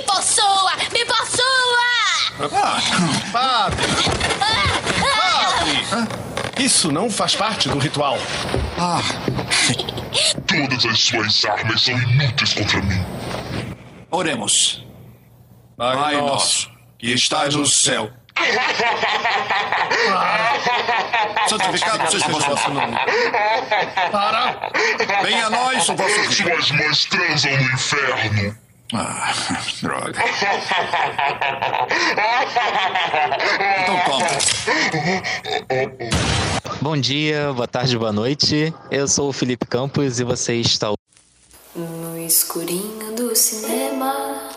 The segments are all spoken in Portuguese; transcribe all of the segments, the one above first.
Me possua! Me possua! Padre! Padre! Isso não faz parte do ritual. Ah, Todas as suas armas são inúteis contra mim. oremos. Pai nosso, que estás no céu. Santificado seja o vosso nome. Para! Venha a nós o vosso reino. Suas mães transam no inferno. Ah, droga. Então toma. Bom dia, boa tarde, boa noite. Eu sou o Felipe Campos e você está No escurinho do cinema,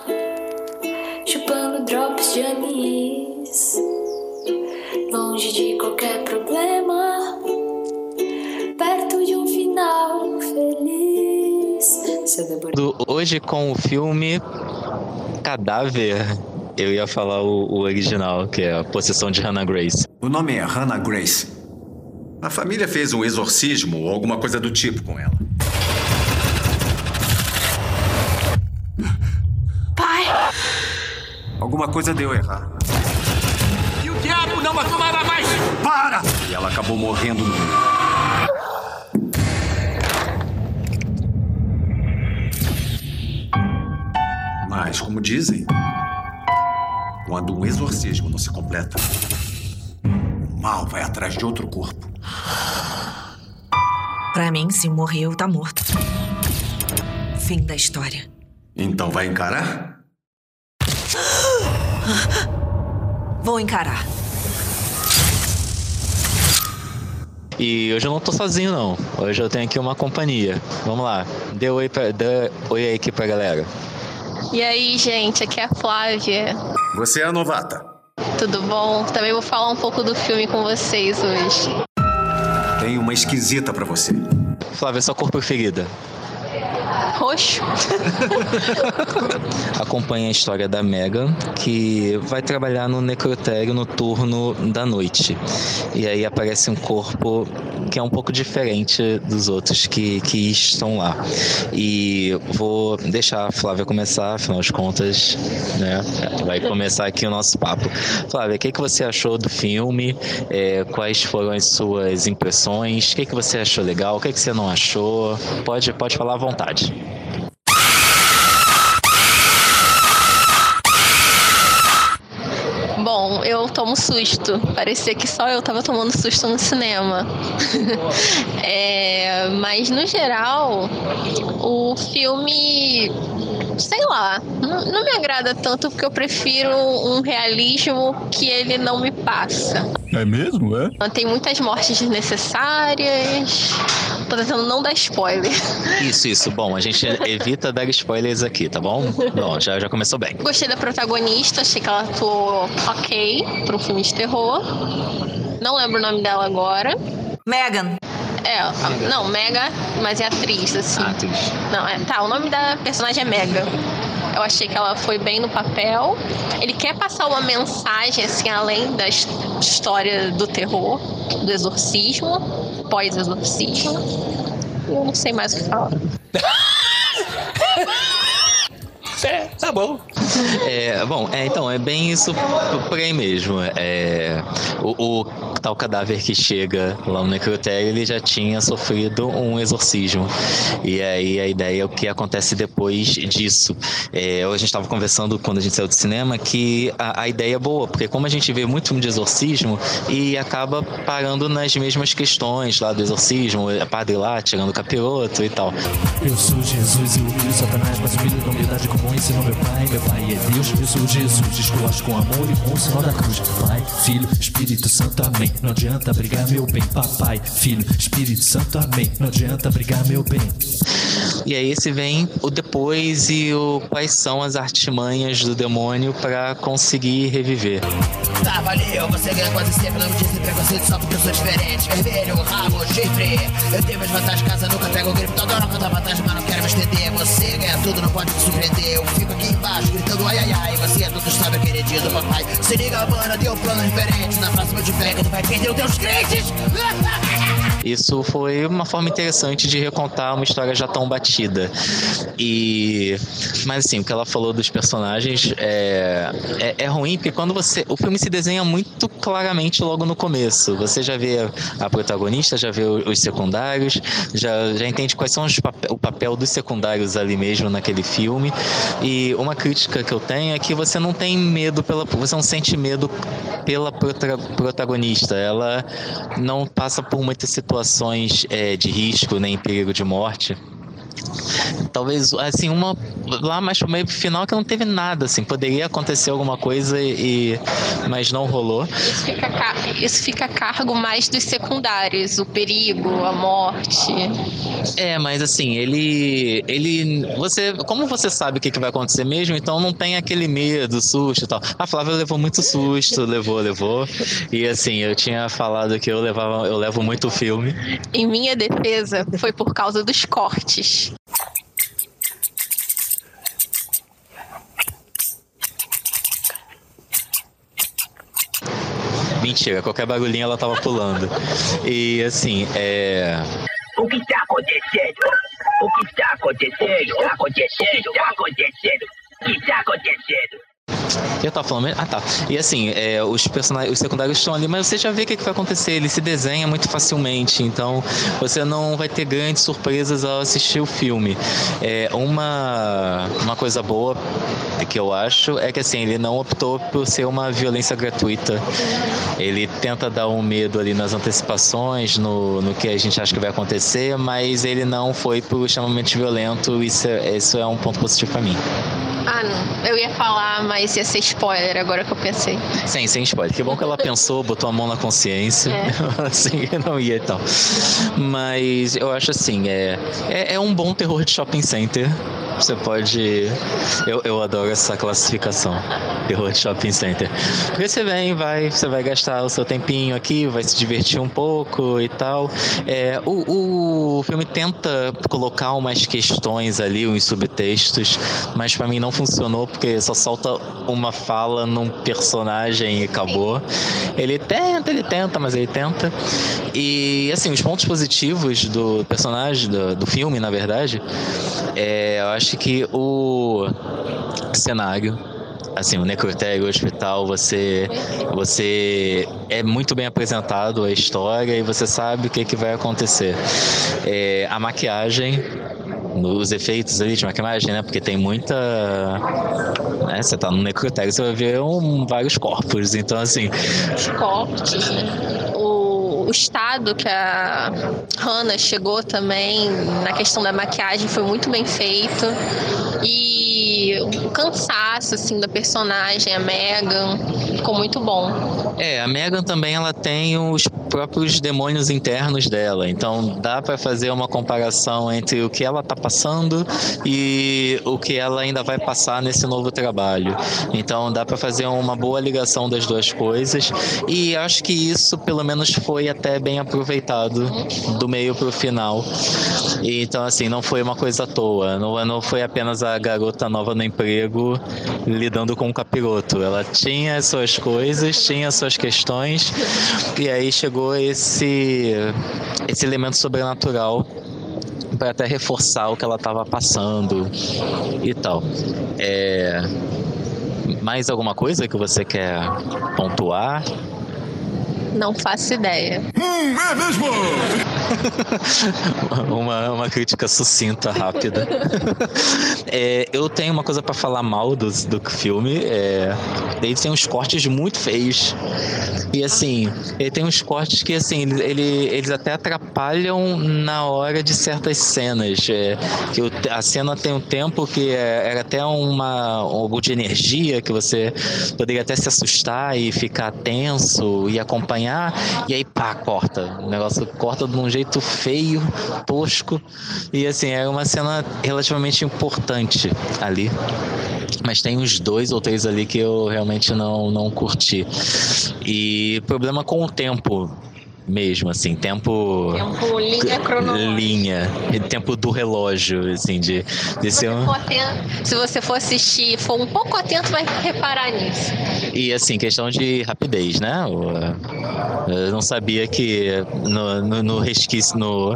chupando drops de anis, longe de qualquer problema, Do- hoje com o filme Cadáver. Eu ia falar o, o original, que é a possessão de Hannah Grace. O nome é Hannah Grace. A família fez um exorcismo ou alguma coisa do tipo com ela. Pai, Alguma coisa deu errado. E o diabo não a tomará mais. Para! E ela acabou morrendo no. Mas, como dizem, quando um exorcismo não se completa, o mal vai atrás de outro corpo. Pra mim, se morreu, tá morto. Fim da história. Então vai encarar? Vou encarar. E hoje eu não tô sozinho, não. Hoje eu tenho aqui uma companhia. Vamos lá. Dê oi, pra, dê oi aí aqui pra galera. E aí, gente, aqui é a Flávia. Você é a novata. Tudo bom? Também vou falar um pouco do filme com vocês hoje. Tem uma esquisita pra você. Flávia, sua cor preferida? Roxo? acompanha a história da Megan, que vai trabalhar no necrotério no turno da noite. E aí aparece um corpo que é um pouco diferente dos outros que, que estão lá. E vou deixar a Flávia começar, afinal de contas, né? Vai começar aqui o nosso papo. Flávia, o que, que você achou do filme? É, quais foram as suas impressões? O que, que você achou legal? O que, que você não achou? Pode, pode falar à vontade. Eu tomo susto. Parecia que só eu tava tomando susto no cinema. É, mas no geral, o filme. Sei lá, não, não me agrada tanto porque eu prefiro um realismo que ele não me passa. É mesmo, é? Tem muitas mortes desnecessárias. Tô tentando não dar spoiler. Isso, isso. Bom, a gente evita dar spoilers aqui, tá bom? Bom, já, já começou bem. Gostei da protagonista, achei que ela atuou ok para um filme de terror. Não lembro o nome dela agora. Megan, É, a- não, Mega, mas é atriz, assim. Atriz. Não, é, tá, o nome da personagem é Mega. Eu achei que ela foi bem no papel. Ele quer passar uma mensagem, assim, além da his- história do terror, do exorcismo, pós-exorcismo. Eu não sei mais o que falar. É, tá bom. É, bom, é, então, é bem isso por aí mesmo. É, o, o tal cadáver que chega lá no necrotério, ele já tinha sofrido um exorcismo. E aí a ideia é o que acontece depois disso. É, a gente estava conversando quando a gente saiu do cinema que a, a ideia é boa, porque como a gente vê muito filme de exorcismo e acaba parando nas mesmas questões lá do exorcismo, é padre lá tirando o capiroto e tal. Eu sou Jesus e o filho Satanás, mas filho da humildade como ensinou meu pai. Meu pai é Deus, eu sou Jesus, esculacho com amor e com o sinal da cruz. Pai, Filho, Espírito Santo, amém. Não adianta brigar, meu bem. Papai, Filho, Espírito Santo, amém. Não adianta brigar, meu bem. E aí esse vem o depois e o quais são as artimanhas do demônio pra conseguir reviver. Tá, valeu, você ganha quase sempre, não me disse preconceito só porque eu sou diferente. Vermelho, rabo, chifre. Eu tenho minhas vantagens, casa nunca pego gripe. Tô adorando contar vantagem, mas não quero me estender. Você ganha tudo, não pode me surpreender. Eu fico gritando ai ai ai. Você é tudo sabe, queridinho do papai. Se liga, mano, deu um plano diferente. Na próxima de pega, tu vai perder os teus crentes. isso foi uma forma interessante de recontar uma história já tão batida. E mas assim, o que ela falou dos personagens é, é, é ruim porque quando você o filme se desenha muito claramente logo no começo. Você já vê a protagonista, já vê os secundários, já, já entende quais são papel, o papel dos secundários ali mesmo naquele filme. E uma crítica que eu tenho é que você não tem medo pela você não sente medo pela protagonista. Ela não passa por muitas situações é, de risco nem perigo de morte. Talvez, assim, uma lá mais pro meio pro final que não teve nada, assim. Poderia acontecer alguma coisa e. mas não rolou. Isso fica, isso fica a cargo mais dos secundários, o perigo, a morte. É, mas assim, ele. ele. Você. Como você sabe o que, que vai acontecer mesmo, então não tem aquele medo, susto e tal. A Flávia levou muito susto, levou, levou. E assim, eu tinha falado que eu levava, eu levo muito filme. Em minha defesa, foi por causa dos cortes. Mentira, qualquer bagulhinho ela tava pulando. E assim, é. O que está acontecendo? O que está acontecendo? Está acontecendo? Está acontecendo? O que está acontecendo? Eu tava falando. Ah, tá. E assim, é, os personagens, os secundários estão ali, mas você já vê o que, que vai acontecer. Ele se desenha muito facilmente, então você não vai ter grandes surpresas ao assistir o filme. É, uma, uma coisa boa que eu acho é que assim, ele não optou por ser uma violência gratuita. Ele tenta dar um medo ali nas antecipações, no, no que a gente acha que vai acontecer, mas ele não foi por extremamente violento. Isso é, isso é um ponto positivo para mim. Ah, não. Eu ia falar, mas ia ser spoiler agora que eu pensei. Sim, sem spoiler. Que bom que ela pensou, botou a mão na consciência. É. assim, não ia e tal. Mas eu acho assim, é, é, é um bom terror de shopping center. Você pode. Eu, eu adoro essa classificação. Terror de shopping center. Porque você vem, vai, você vai gastar o seu tempinho aqui, vai se divertir um pouco e tal. É, o, o filme tenta colocar umas questões ali, uns subtextos, mas para mim não funcionou porque só solta uma fala num personagem e acabou. Ele tenta, ele tenta, mas ele tenta. E assim, os pontos positivos do personagem, do, do filme, na verdade, é, eu acho que o cenário assim, o necrotério, o hospital, você você é muito bem apresentado a história e você sabe o que, que vai acontecer. É, a maquiagem nos efeitos ali de maquiagem, né? Porque tem muita. Né? Você tá no necrotério, você vai ver um, vários corpos. Então, assim. Os corpos, né? O, o estado que a Hannah chegou também na questão da maquiagem foi muito bem feito. E o cansaço, assim, da personagem, a Megan, ficou muito bom. É, a Megan também ela tem os próprios demônios internos dela. Então dá para fazer uma comparação entre o que ela tá passando e o que ela ainda vai passar nesse novo trabalho. Então dá para fazer uma boa ligação das duas coisas e acho que isso pelo menos foi até bem aproveitado do meio pro final. E, então assim, não foi uma coisa à toa, não, não foi apenas a garota nova no emprego lidando com o capiroto. Ela tinha as suas coisas, tinha as suas questões e aí chegou esse esse elemento sobrenatural para até reforçar o que ela estava passando e tal. É... Mais alguma coisa que você quer pontuar? Não faço ideia. Hum, é mesmo! uma, uma crítica sucinta, rápida. é, eu tenho uma coisa para falar mal do, do filme. É, ele tem uns cortes muito feios. E assim, ele tem uns cortes que assim, ele, eles até atrapalham na hora de certas cenas. É, que a cena tem um tempo que é, era até uma, algo de energia que você poderia até se assustar e ficar tenso e acompanhar e aí pá, corta. O negócio corta de um jeito feio, tosco. E assim, é uma cena relativamente importante ali. Mas tem uns dois ou três ali que eu realmente não, não curti. E problema com o tempo mesmo, assim, tempo. Tempo linha cronológica. Linha. Tempo do relógio, assim, de, de ser um. For atento- se você for assistir e for um pouco atento, vai reparar nisso. E assim, questão de rapidez, né? Eu não sabia que no, no, no resquício, no,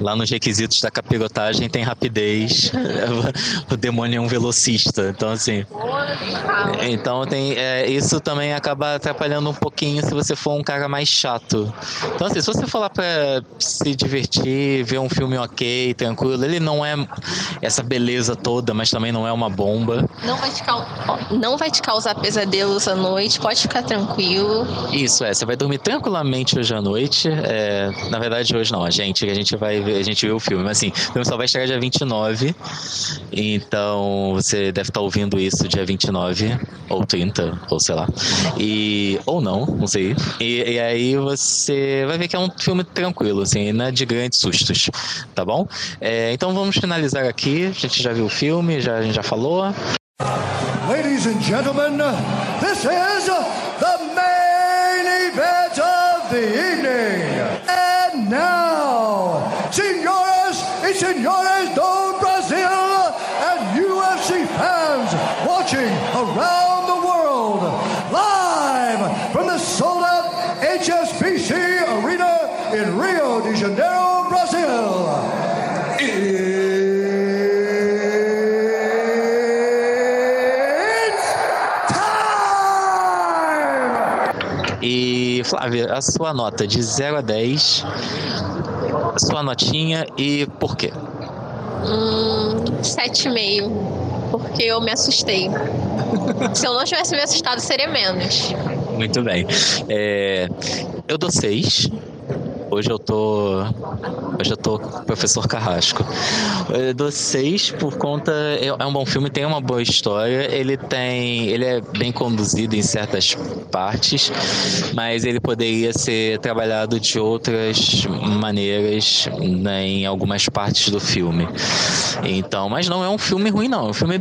lá nos requisitos da capirotagem tem rapidez. o demônio é um velocista. Então, assim. Então tem. é, isso também acaba atrapalhando um pouquinho se você for um cara mais chato. Então, assim, se você for lá pra se divertir, ver um filme ok, tranquilo, ele não é essa beleza toda, mas também não é uma bomba. Não vai te, ó, não vai te causar pesadelos à noite, pode ficar tranquilo. Isso é, você vai dormir tranquilamente hoje à noite. É, na verdade, hoje não, a gente, a gente vai a gente vê o filme, mas assim, o filme só vai chegar dia 29. Então você deve estar ouvindo isso dia 29, ou 30, ou sei lá. E. Ou não, não sei. E, e aí você vai ver que é um filme tranquilo, assim, não é de grandes sustos, tá bom? É, então vamos finalizar aqui. A gente já viu o filme, já, a gente já falou. Ladies and gentlemen, this is the main event of the evening. Watching around the world, live from the sold out HSBC Arena in Rio de Janeiro, Brazil. It's E Flávia, a sua nota de 0 a 10, a sua notinha e por quê? Hum, sete e meio. Porque eu me assustei. Se eu não tivesse me assustado, seria menos. Muito bem. É, eu dou 6. Hoje eu tô. Hoje eu tô professor Carrasco. Eu dou 6 por conta. É é um bom filme, tem uma boa história. Ele tem. Ele é bem conduzido em certas partes, mas ele poderia ser trabalhado de outras maneiras né, em algumas partes do filme. Então, mas não é um filme ruim, não. É um filme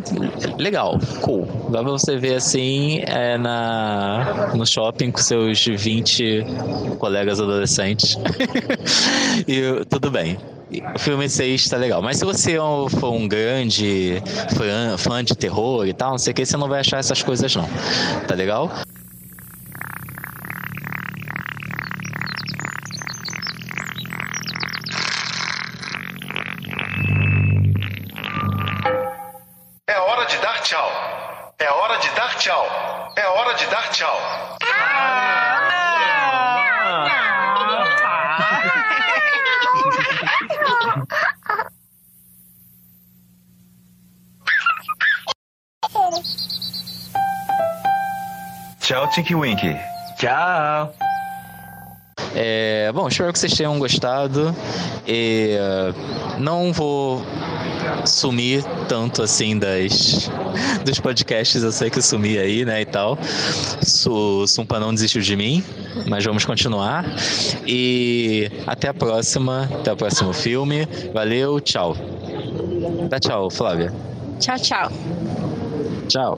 legal, cool. Dá pra você ver assim é, na, no shopping com seus 20 colegas adolescentes. e tudo bem. O filme 6 tá legal. Mas se você for um grande fã, fã de terror e tal, não sei o que, você não vai achar essas coisas, não. Tá legal? É hora de dar tchau. É hora de dar tchau. É hora de dar tchau. Tchau, Tinky Winky. Tchau. É, bom, espero que vocês tenham gostado. E, eh, não vou sumir tanto assim das dos podcasts. Eu sei que eu sumi aí, né, e tal. O Sumpa não desistiu de mim, mas vamos continuar. E até a próxima, até o próximo filme. Valeu, tchau. Dá tchau, Flávia. Tchau, tchau. Tchau.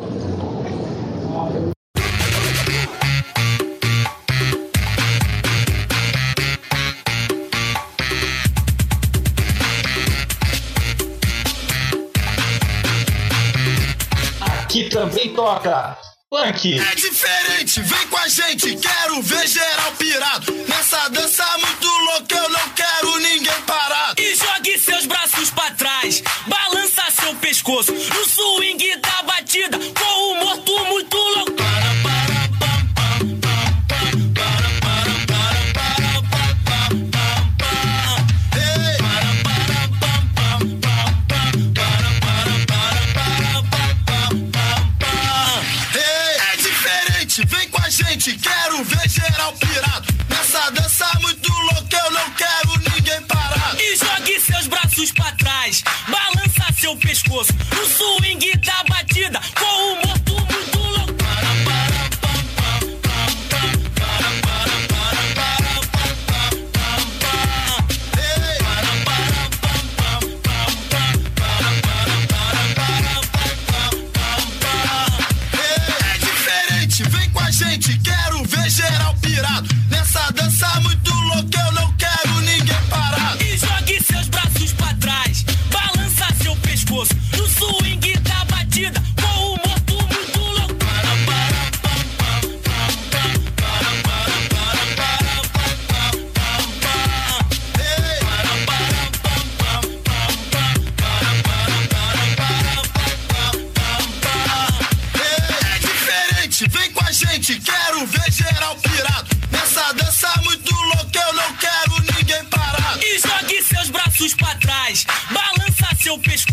Aqui também toca funk. É diferente, vem com a gente, quero ver geral pirado. Nessa dança muito louca, eu não quero ninguém parado. E jogue seus braços pra trás, balança seu pescoço no swing da com a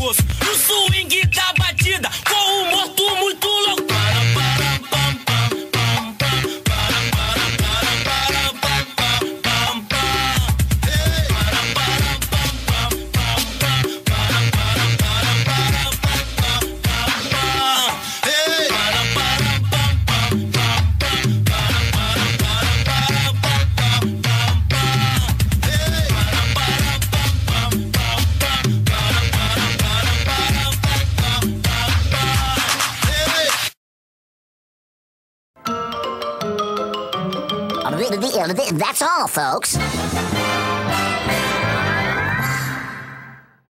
pescoço. No swing folks.